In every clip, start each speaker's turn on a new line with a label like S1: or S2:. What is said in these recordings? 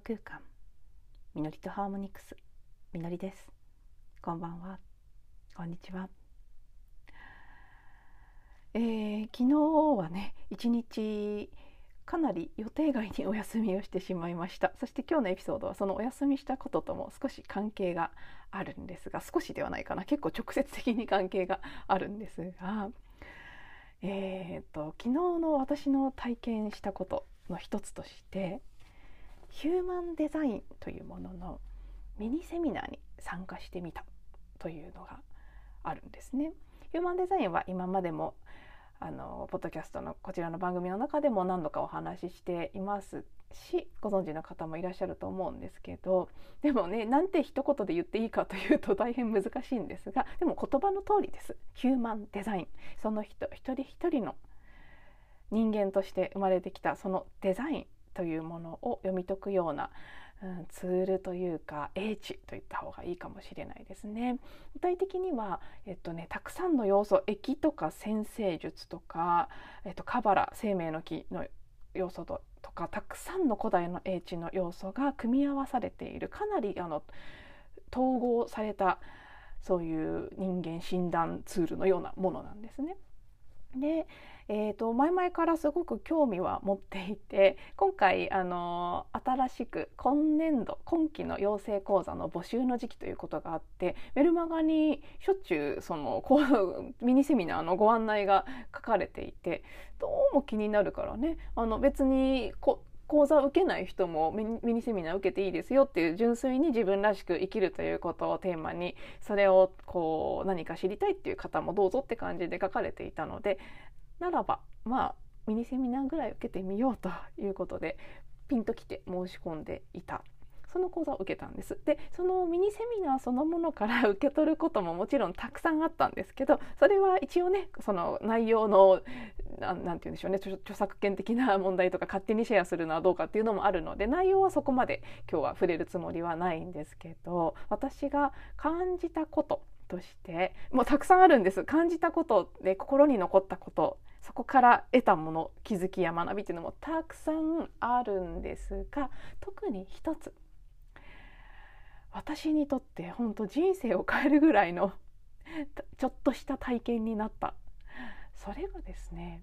S1: 空間。みのりとハーモニクス。みのりです。こんばんは。こんにちは。えー、昨日はね一日かなり予定外にお休みをしてしまいました。そして今日のエピソードはそのお休みしたこととも少し関係があるんですが少しではないかな。結構直接的に関係があるんですが。えーと、と昨日の私の体験したことの一つとしてヒューマンデザインというもののミニセミナーに参加してみたというのがあるんですね。ヒューマンデザインは今までもあのポッドキャストのこちらの番組の中でも何度かお話ししていますしご存知の方もいらっしゃると思うんですけどでもねなんて一言で言っていいかというと大変難しいんですがでも言葉の通りですヒューマンデザインその人一人一人の人間として生まれてきたそのデザインというものを読み解くような、うん、ツールというか英知といった方がいいかもしれないですね。具体的には、えっとね、たくさんの要素液とか先生術とか、えっと、カバラ生命の木の要素ととかたくさんの古代の英知の要素が組み合わされているかなりあの統合されたそういう人間診断ツールのようなものなんですね。で、えーと、前々からすごく興味は持っていて今回あの新しく今年度今期の養成講座の募集の時期ということがあってメルマガにしょっちゅうそのこう ミニセミナーのご案内が書かれていてどうも気になるからね。あの別にこ講座を受けない人もミニセミナー受けていいですよっていう純粋に自分らしく生きるということをテーマにそれをこう何か知りたいっていう方もどうぞって感じで書かれていたのでならばまあミニセミナーぐらい受けてみようということでピンときて申し込んでいた。その講座を受けたんです。でそのミニセミナーそのものから 受け取ることももちろんたくさんあったんですけどそれは一応ねその内容の何て言うんでしょうね著作権的な問題とか勝手にシェアするのはどうかっていうのもあるので内容はそこまで今日は触れるつもりはないんですけど私が感じたこととしてもうたくさんあるんです。感じたことで心に残ったことそこから得たもの気づきや学びっていうのもたくさんあるんですが特に一つ私にとって本当人生を変えるぐらいの ちょっとした体験になったそれがですね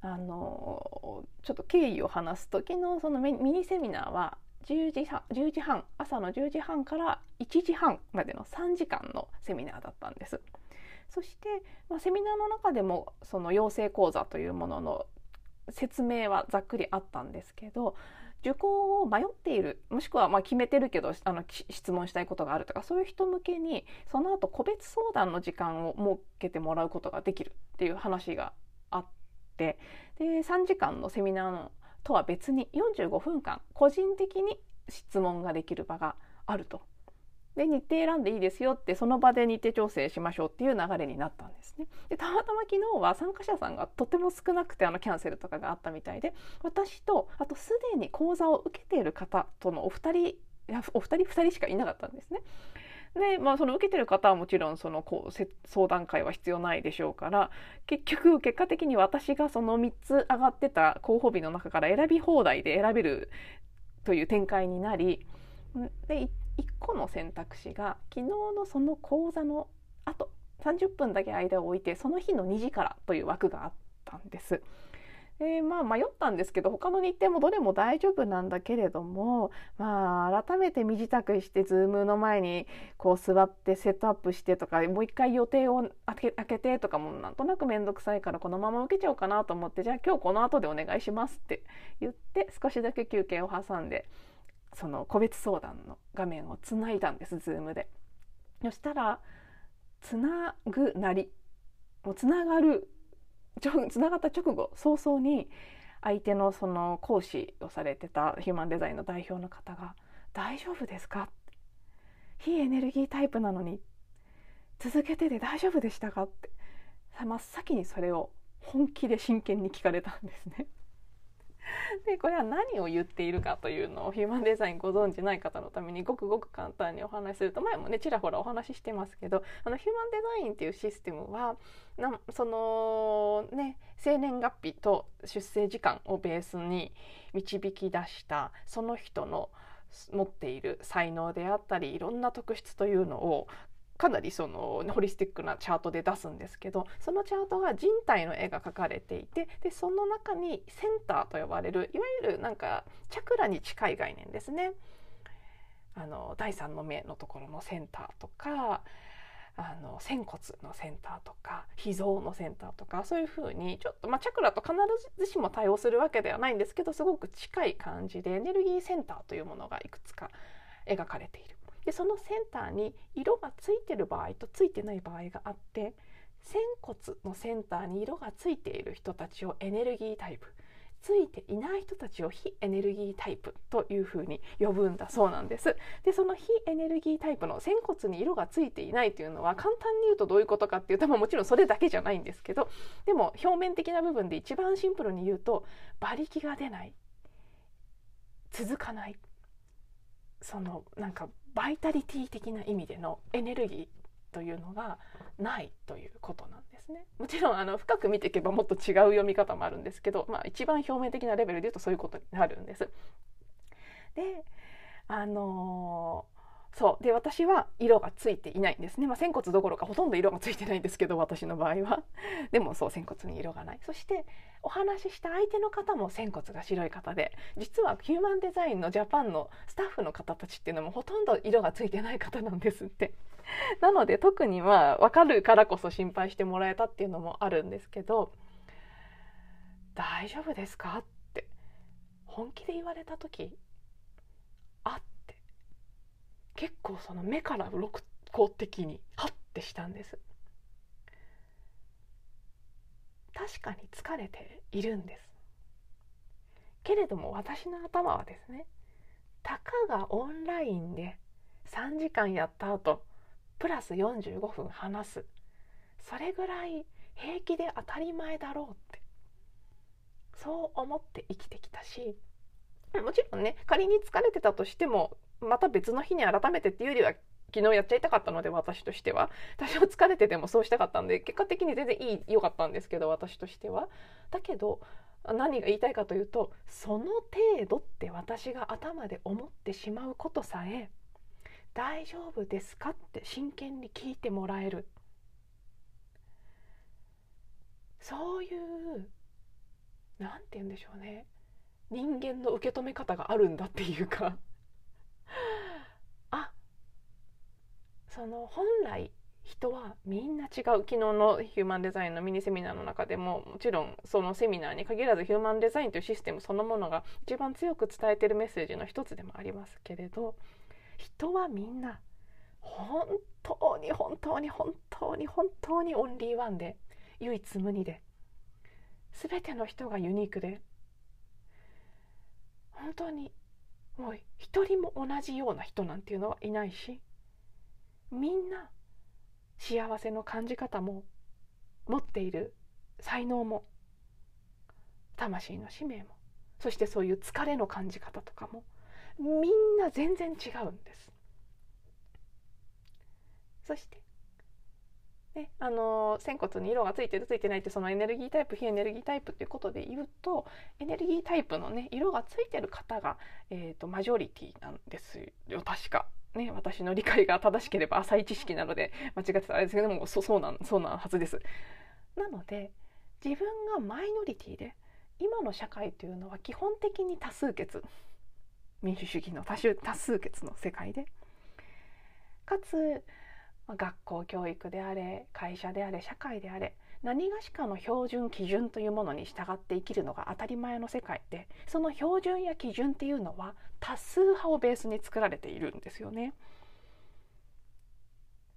S1: あのちょっと経緯を話すと昨日そのミニセミナーは10時半 ,10 時半朝の10時半から1時半までの3時間のセミナーだったんです。そして、まあ、セミナーの中でもその養成講座というものの説明はざっくりあったんですけど受講を迷っているもしくはま決めてるけどあの質問したいことがあるとかそういう人向けにその後個別相談の時間を設けてもらうことができるっていう話があってで3時間のセミナーのとは別に45分間個人的に質問ができる場があると。で日程選んでいいですよってその場で日程調整しましょうっていう流れになったんですね。でたまたま昨日は参加者さんがとても少なくてあのキャンセルとかがあったみたいで私とあとすでに講座を受けている方とのお二人いやお二人二人しかいなかったんですね。でまあ、その受けてる方はもちろんそのこう相談会は必要ないでしょうから結局結果的に私がその3つ上がってた候補日の中から選び放題で選べるという展開になりで1個の選択肢が昨日のその講座のあと30分だけ間を置いてその日の2時からという枠があったんです。でまあ迷ったんですけど他の日程もどれも大丈夫なんだけれどもまあ改めて身支度してズームの前にこう座ってセットアップしてとかもう一回予定を開けてとかもなんとなく面倒くさいからこのまま受けちゃおうかなと思ってじゃあ今日この後でお願いしますって言って少しだけ休憩を挟んでその個別相談の画面をつないだんです Zoom で。そしたらつなぐなりもうつながるつながった直後早々に相手のその講師をされてたヒューマンデザインの代表の方が「大丈夫ですか?」非エネルギータイプなのに続けてて大丈夫でしたか?」って真っ先にそれを本気で真剣に聞かれたんですね。でこれは何を言っているかというのをヒューマンデザインご存じない方のためにごくごく簡単にお話しすると前もねちらほらお話ししてますけどあのヒューマンデザインっていうシステムはなそのね生年月日と出生時間をベースに導き出したその人の持っている才能であったりいろんな特質というのをかなりそのホリスティックなチャートで出すんですけどそのチャートが人体の絵が描かれていてでその中にセンターと呼ばれるいわゆるなんかチャクラに近い概念ですね。あの第三の目のところのセンターとかあの仙骨のセンターとか脾臓のセンターとかそういうふうにちょっと、まあ、チャクラと必ずしも対応するわけではないんですけどすごく近い感じでエネルギーセンターというものがいくつか描かれている。でそのセンターに色がついてる場合とついてない場合があって仙骨のセンターに色がついている人たちをエネルギータイプついていない人たちを非エネルギータイプというふうに呼ぶんだそうなんです。でその非エネルギータイプの仙骨に色がついていないというのは簡単に言うとどういうことかっていうと、まあ、もちろんそれだけじゃないんですけどでも表面的な部分で一番シンプルに言うと馬力が出ない続かないそのなんかバイタリティ的な意味でのエネルギーというのがないということなんですね。もちろんあの深く見ていけばもっと違う読み方もあるんですけど、まあ、一番表面的なレベルで言うとそういうことになるんです。であのそう。で私は色がついていないんですね、まあ、仙骨どころかほとんど色がついてないんですけど私の場合は。でもそう仙骨に色がない。そしてお話しした相手の方も仙骨が白い方で実はヒューマンデザインのジャパンのスタッフの方たちっていうのもほとんど色がついてない方なんですって。なので特にまあ分かるからこそ心配してもらえたっていうのもあるんですけど大丈夫ですかって。本気で言われた時結構その目から鱗的にハッてしたんです。確かに疲れているんです。けれども私の頭はですねたかがオンラインで3時間やった後プラス45分話す。それぐらい平気で当たり前だろうって。そう思って生きてきたしもちろんね仮に疲れてたとしてもまた別の日に改めてっていうよりは昨日やっちゃいたかったので私としては。多少疲れててもそうしたかったんで結果的に全然いい良かったんですけど私としては。だけど何が言いたいかというとその程度って私が頭で思ってしまうことさえ大丈夫ですかって真剣に聞いてもらえる。そういう何て言うんでしょうね。人間の受け止め方があるんだっていうか。あその本来人はみんな違う昨日のヒューマンデザインのミニセミナーの中でももちろんそのセミナーに限らずヒューマンデザインというシステムそのものが一番強く伝えてるメッセージの一つでもありますけれど人はみんな本当に本当に本当に本当にオンリーワンで唯一無二で全ての人がユニークで本当にもう一人も同じような人なんていうのはいないしみんな幸せの感じ方も持っている才能も魂の使命もそしてそういう疲れの感じ方とかもみんな全然違うんです。そして、ね、あの仙骨に色がついてるついてないってそのエネルギータイプ非エネルギータイプっていうことで言うとエネルギータイプのね色がついてる方が、えーとマジョリティなんですよ確か。ね、私の理解が正しければ浅い知識なので間違ってたらあれですけどもそそうなんそうなんはずです。なので自分がマイノリティで今の社会というのは基本的に多数決民主主義の多多数決の世界でかつま学校教育であれ会社であれ社会であれ何がしかの標準基準というものに従って生きるのが当たり前の世界でその標準や基準っていうのは多数派をベースに作られているんですよね。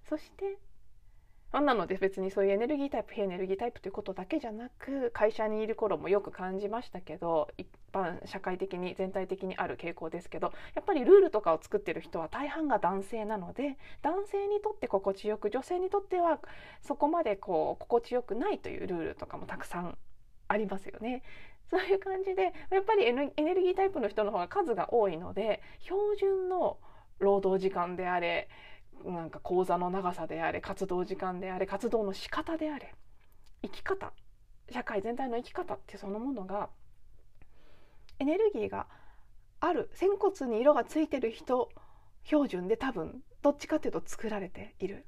S1: そしてなので別にそういうエネルギータイプ非エネルギータイプということだけじゃなく会社にいる頃もよく感じましたけど般社会的に全体的にある傾向ですけどやっぱりルールとかを作ってる人は大半が男性なので男性にとって心地よく女性にとってはそこまでこう心地よくないというルールとかもたくさんありますよね。そういう感じでやっぱりエネルギータイプの人の方が数が多いので標準の労働時間であれなんか講座の長さであれ活動時間であれ活動の仕方であれ生き方社会全体の生き方ってそのものがエネルギーがある仙骨に色がついてる人標準で多分どっちかっていうと作られている。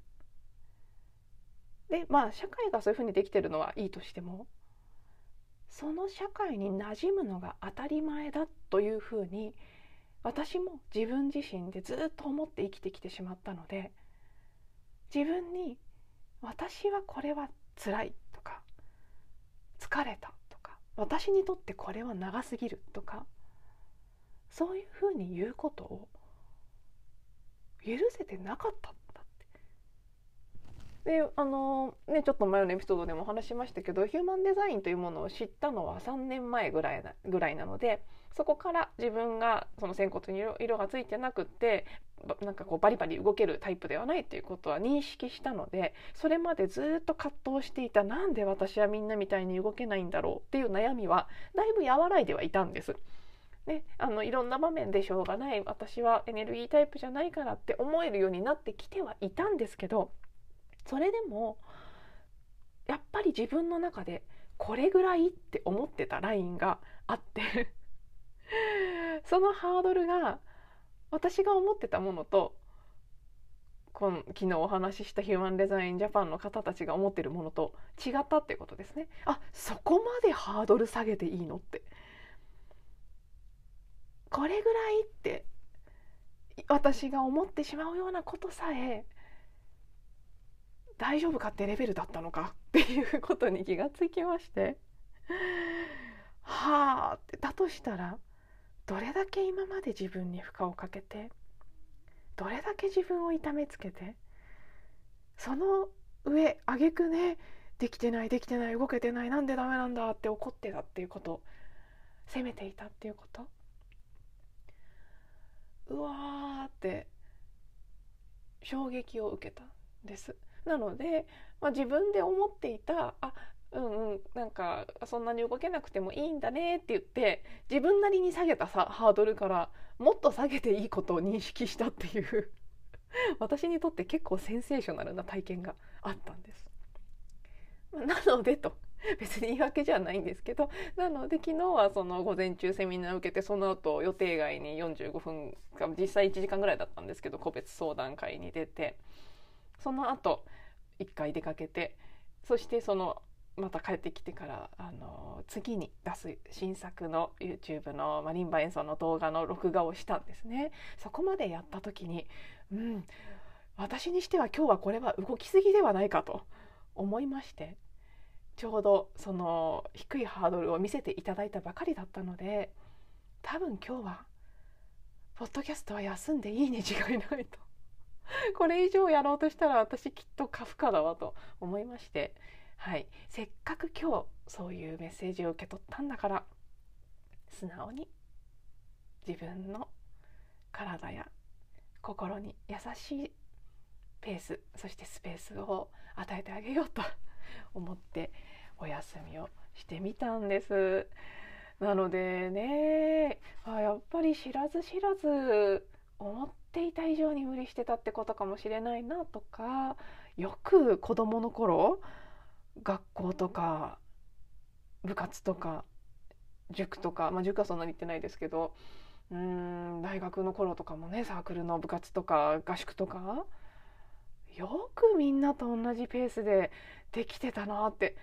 S1: でまあ社会がそういうふうにできてるのはいいとしてもその社会に馴染むのが当たり前だというふうに私も自分自身でずっと思って生きてきてしまったので自分に私はこれは辛いとか疲れた私にとってこれは長すぎるとかそういうふうに言うことを許せてなかったであのねちょっと前のエピソードでもお話しましたけどヒューマンデザインというものを知ったのは3年前ぐらいなぐらいなのでそこから自分がその仙骨に色がついてなくってなんかこうバリバリ動けるタイプではないっていうことは認識したのでそれまでずっと葛藤していたなんで私はみんなみたいに動けないんだろうっていう悩みはだいぶ和らいではいたんです。ね、あのいろんな場面でしょうがない私はエネルギータイプじゃないからって思えるようになってきてはいたんですけどそれでもやっぱり自分の中でこれぐらいって思ってたラインがあって そのハードルが私が思ってたものとこの昨日お話ししたヒューマンデザインジャパンの方たちが思ってるものと違ったっていうことですね。あそこまでハードル下げていいのってこれぐらいって私が思ってしまうようなことさえ大丈夫かってレベルだったのかっていうことに気がつきましてはあってだとしたらどれだけ今まで自分に負荷をかけてどれだけ自分を痛めつけてその上挙句ねできてないできてない動けてないなんでダメなんだって怒ってたっていうこと責めていたっていうことうわーって衝撃を受けたんです。なので、まあ、自分で思っていたあうんうんなんかそんなに動けなくてもいいんだねって言って自分なりに下げたさハードルからもっと下げていいことを認識したっていう 私にとって結構センセーショナルな体験があったんです。なのでと別に言い訳じゃないんですけどなので昨日はその午前中セミナー受けてその後予定外に45分実際1時間ぐらいだったんですけど個別相談会に出てその後1回出かけてそしてそのまた帰ってきてからあの次に出す新作の YouTube のマリンバ演奏の動画の録画をしたんですね。そこまでやった時にうん私にしては今日はこれは動きすぎではないかと思いましてちょうどその低いハードルを見せていただいたばかりだったので多分今日はポッドキャストは休んでいいに違いないと これ以上やろうとしたら私きっと過負荷だわと思いましてはいせっかく今日そういうメッセージを受け取ったんだから素直に自分の体や心に優しいペースそしてスペースを与えてあげようと思ってお休みをしてみたんです。なのでねあやっぱり知らず知らず思っていた以上に無理してたってことかもしれないなとかよく子どもの頃学校とか部活とか塾とか、まあ、塾はそんなに行ってないですけどうん大学の頃とかもねサークルの部活とか合宿とかよくみんなと同じペースでできてたなって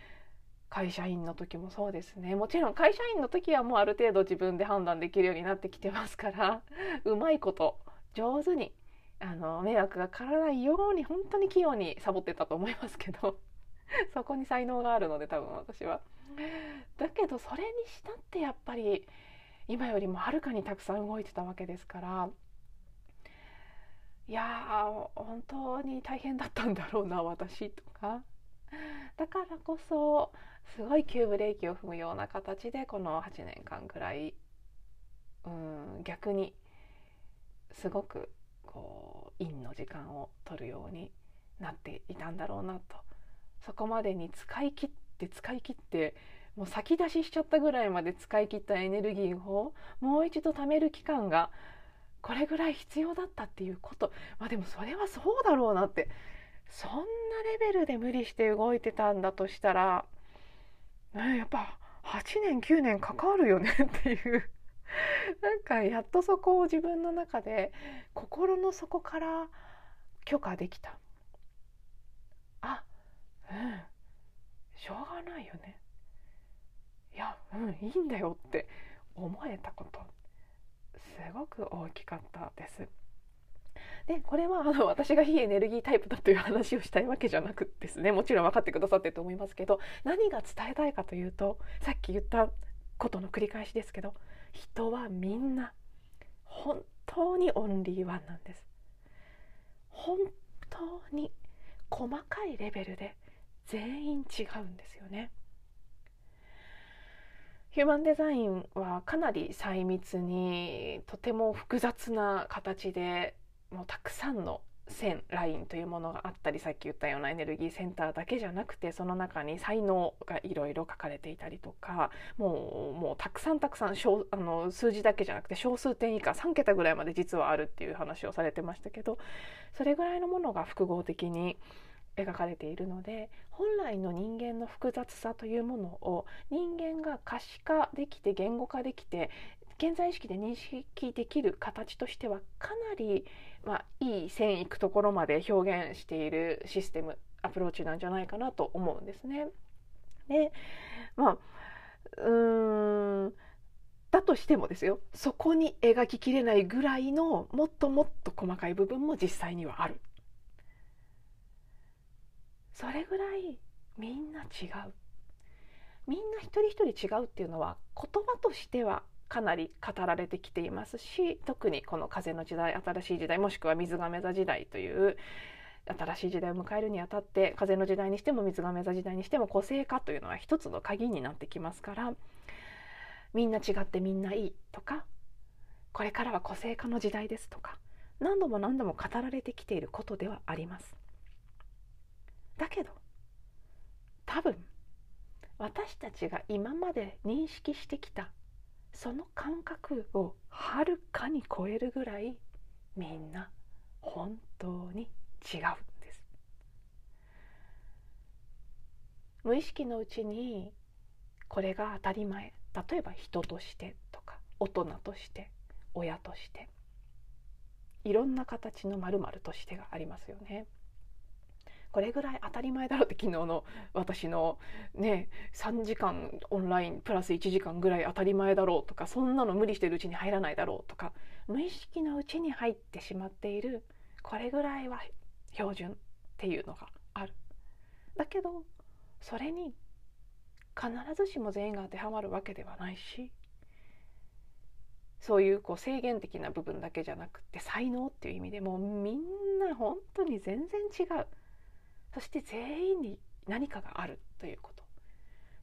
S1: 会社員の時もそうですね。もちろん会社員の時はもうある程度自分で判断できるようになってきてますからうまいこと上手にあの迷惑がかからないように本当に器用にサボってたと思いますけど そこに才能があるので多分私は。だけどそれにしたってやっぱり今よりもはるかにたくさん動いてたわけですからいや本当に大変だったんだろうな私とかだからこそすごい急ブレーキを踏むような形でこの8年間ぐらいうん逆にすごくこう陰の時間を取るようになっていたんだろうなと。そこまでに使い切って使い切ってもう先出ししちゃったぐらいまで使い切ったエネルギーをもう一度貯める期間がこれぐらい必要だったっていうことまあでもそれはそうだろうなって。そんなレベルで無理して動いてたんだとしたら、ね、やっぱ8年9年かかるよねっていう。なんかやっとそこを自分の中で心の底から許可できた。あうん。しょうがないよね。いやうんいいんだよって思えたこと。すごく大きかったです。でこれはあの私が非エネルギータイプだという話をしたいわけじゃなくですね。もちろん分かってくださってると思いますけど何が伝えたいかというとさっき言ったことの繰り返しですけど人はみんな本当にオンリーワンなんです。本当に細かいレベルで全員違うんですよね。ヒューマンデザインはかなり細密にとても複雑な形でもうたくさんの線ラインというものがあったりさっき言ったようなエネルギーセンターだけじゃなくてその中に才能がいろいろ書かれていたりとかもうもうたくさんたくさんあの数字だけじゃなくて小数点以下3桁ぐらいまで実はあるっていう話をされてましたけどそれぐらいのものが複合的に描かれているので本来の人間の複雑さというものを人間が可視化できて言語化できて現在意識で認識できる形としてはかなり、まあ、いい線いくところまで表現しているシステムアプローチなんじゃないかなと思うんですね。でまあうーんだとしてもですよ。そこに描ききれないぐらいのもっともっと細かい部分も実際にはある。それぐらいみんな違う。みんな一人一人違うっていうのは言葉としてはかなり語られてきていますし特にこの風の時代新しい時代もしくは水亀座時代という新しい時代を迎えるにあたって風の時代にしても水亀座時代にしても個性化というのは一つの鍵になってきますからみんな違ってみんないいとかこれからは個性化の時代ですとか何度も何度も語られてきていることではあります。だけど多分私たちが今まで認識してきたその感覚をはるかに超えるぐらいみんな本当に違うんです。無意識のうちにこれが当たり前。例えば人としてとか大人として親として。いろんな形のまるとしてがありますよね。これぐらい当たり前だろうって昨日の私のね3時間オンラインプラス1時間ぐらい当たり前だろうとかそんなの無理してるうちに入らないだろうとか無意識のうちに入ってしまっているこれぐらいは標準っていうのがある。だけどそれに必ずしも全員が当てはまるわけではないしそういうこう制限的な部分だけじゃなくて才能っていう意味でもうみんな本当に全然違うそして全員に何かがあるということ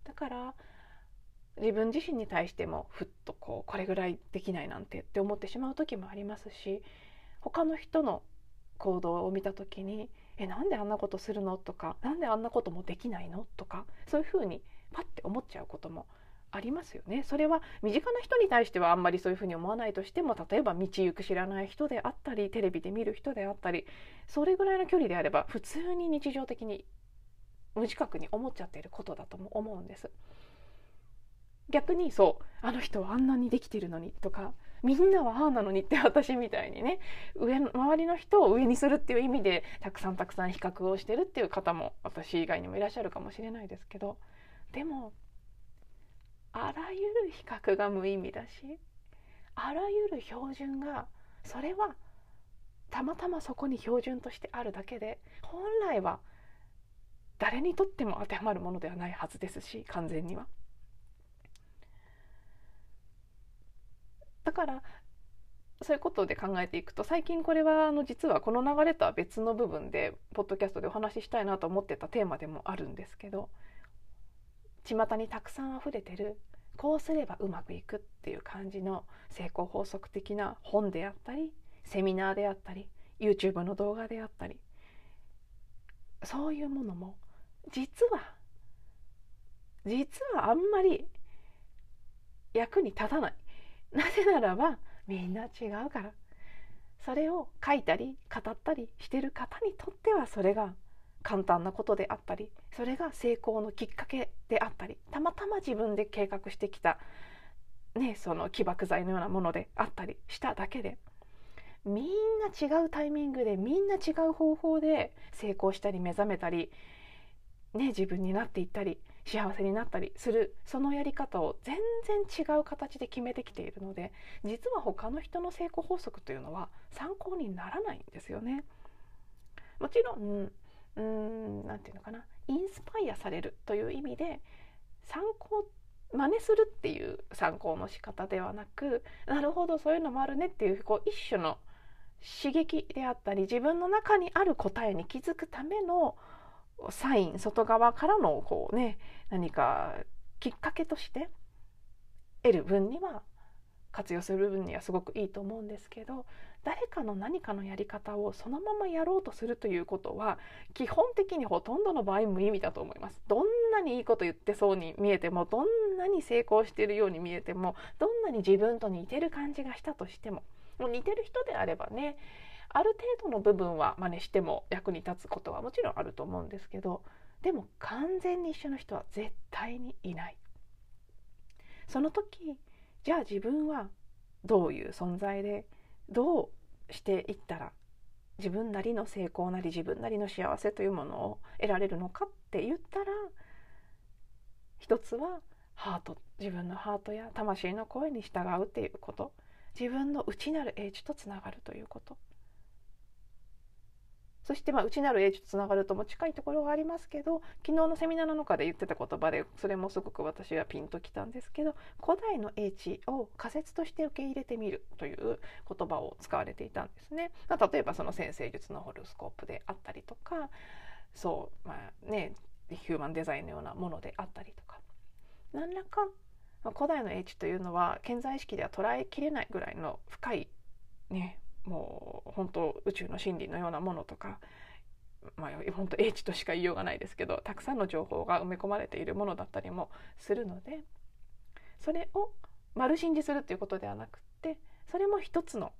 S1: だから自分自身に対してもふっとこうこれぐらいできないなんてって思ってしまう時もありますし他の人の行動を見た時に「えなんであんなことするの?」とか「なんであんなこともできないの?」とかそういうふうにパッて思っちゃうこともありますよね。それは身近な人に対してはあんまりそういうふうに思わないとしても例えば道行く知らない人であったりテレビで見る人であったりそれぐらいの距離であれば普通に日常的に無自覚に思っちゃっていることだとも思うんです。逆にそうあの人はあんなにできてるのにとかみんなはああなのにって私みたいにね上周りの人を上にするっていう意味でたくさんたくさん比較をしてるっていう方も私以外にもいらっしゃるかもしれないですけどでもあらゆる比較が無意味だしあらゆる標準がそれはたまたまそこに標準としてあるだけで本来は誰にとっても当てはまるものではないはずですし完全には。だからそういうことで考えていくと最近これはあの実はこの流れとは別の部分でポッドキャストでお話ししたいなと思ってたテーマでもあるんですけど巷にたくさん溢れてる。こうすればうまくいくっていう感じの成功法則的な本であったりセミナーであったり YouTube の動画であったり。そういうものも実は実はあんまり役に立たない。なぜならばみんな違うから。それを書いたり語ったりしてる方にとってはそれが簡単なことであったりそれが成功のきっかけであったりたまたま自分で計画してきた、ね、その起爆剤のようなものであったりしただけでみんな違うタイミングでみんな違う方法で成功したり目覚めたり、ね、自分になっていったり幸せになったりするそのやり方を全然違う形で決めてきているので実は他の人の成功法則というのは参考にならないんですよね。もちろんうーん何て言うのかな。インスパイアされるという意味で参考真似するっていう参考の仕方ではなくなるほどそういうのもあるねっていうこう一種の刺激であったり自分の中にある答えに気づくためのサイン外側からのこうね何かきっかけとして得る分には活用する分にはすごくいいと思うんですけど誰かの何かのやり方をそのままやろうとするということは基本的にほとんどの場合無意味だと思います。どんなにいいこと言ってそうに見えてもどんなに成功しているように見えてもどんなに自分と似てる感じがしたとしてももう似てる人であればねある程度の部分は真似しても役に立つことはもちろんあると思うんですけどでも完全に一緒の人は絶対にいない。その時じゃあ自分はどういう存在でどうしていったら自分なりの成功なり自分なりの幸せというものを得られるのかって言ったら一つはハート自分のハートや魂の声に従うっていうこと。自分の内なる英知とつながるということ。そしてまあ内なる英知とつながるとも近いところがありますけど昨日のセミナーの中で言ってた言葉でそれもすごく私はピンときたんですけど古代の英知を仮説として受け入れてみるという言葉を使われていたんですね。まあ、例えばその先生術のホロスコープであったりとかそうまあねヒューマンデザインのようなものであったりとか何らか古代の英知というのは健在意識では捉えきれないぐらいの深いねもう本当宇宙の真理のようなものとか、まあ、本当英知としか言いようがないですけどたくさんの情報が埋め込まれているものだったりもするのでそれを丸信じするっていうことではなくてそれも一つの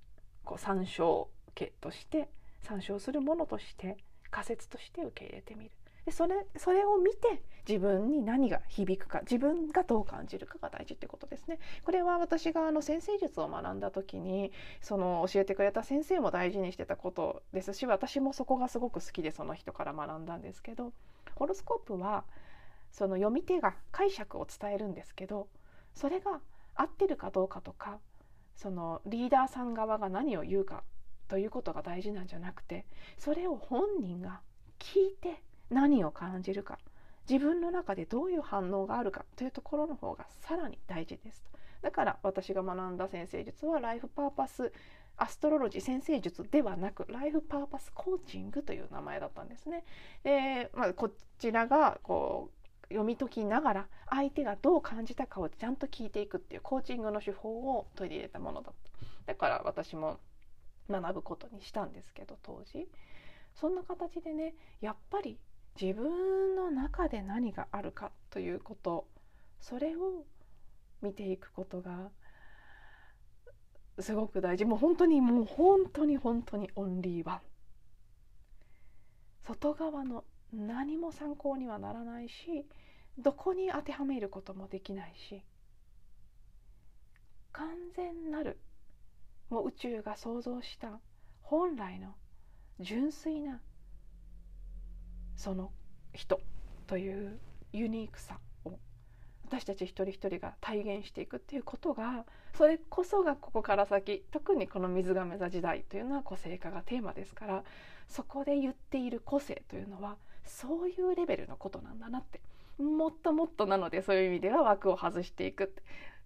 S1: こう参照形として参照するものとして仮説として受け入れてみる。でそれそれを見て自分に何が響くか自分がどう感じるかが大事ってことですね。これは私があの先生術を学んだ時にその教えてくれた先生も大事にしてたことですし私もそこがすごく好きでその人から学んだんですけどホロスコープはその読み手が解釈を伝えるんですけどそれが合ってるかどうかとかそのリーダーさん側が何を言うかということが大事なんじゃなくてそれを本人が聞いて何を感じるか。自分の中でどういう反応があるかというところの方がさらに大事ですだから私が学んだ先生術はライフパーパスアストロロジー先生術ではなくライフパーパスコーチングという名前だったんですね。で、まあ、こちらがこう読み解きながら相手がどう感じたかをちゃんと聞いていくっていうコーチングの手法を取り入れたものだった。だから私も学ぶことにしたんですけど当時。そんな形でねやっぱり自分の中で何があるかということそれを見ていくことがすごく大事。もう本当にもう本当に本当にオンリーワン外側の何も参考にはならないしどこに当てはめることもできないし完全なるもう宇宙が想像した本来の純粋なその人というユニークさを私たち一人一人が体現していくっていうことがそれこそがここから先特にこの水亀座時代というのは個性化がテーマですからそこで言っている個性というのはそういうレベルのことなんだなってもっともっとなのでそういう意味では枠を外していく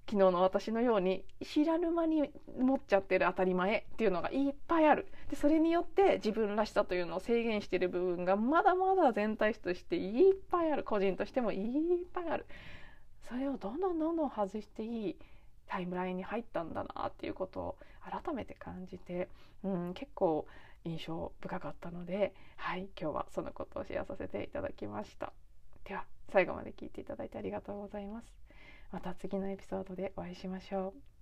S1: 昨日の私のように知らぬ間に持っちゃってる当たり前っていうのがいっぱいある。でそれによって自分らしさというのを制限してる部分がまだまだ全体としていっぱいある。個人としてもいっぱいある。それをどんどんどんどん外していいタイムラインに入ったんだなっていうことを改めて感じて、うん、結構印象深かったので、はい、今日はそのことをシェアさせていただきました。では最後まで聞いていただいてありがとうございます。また次のエピソードでお会いしましょう。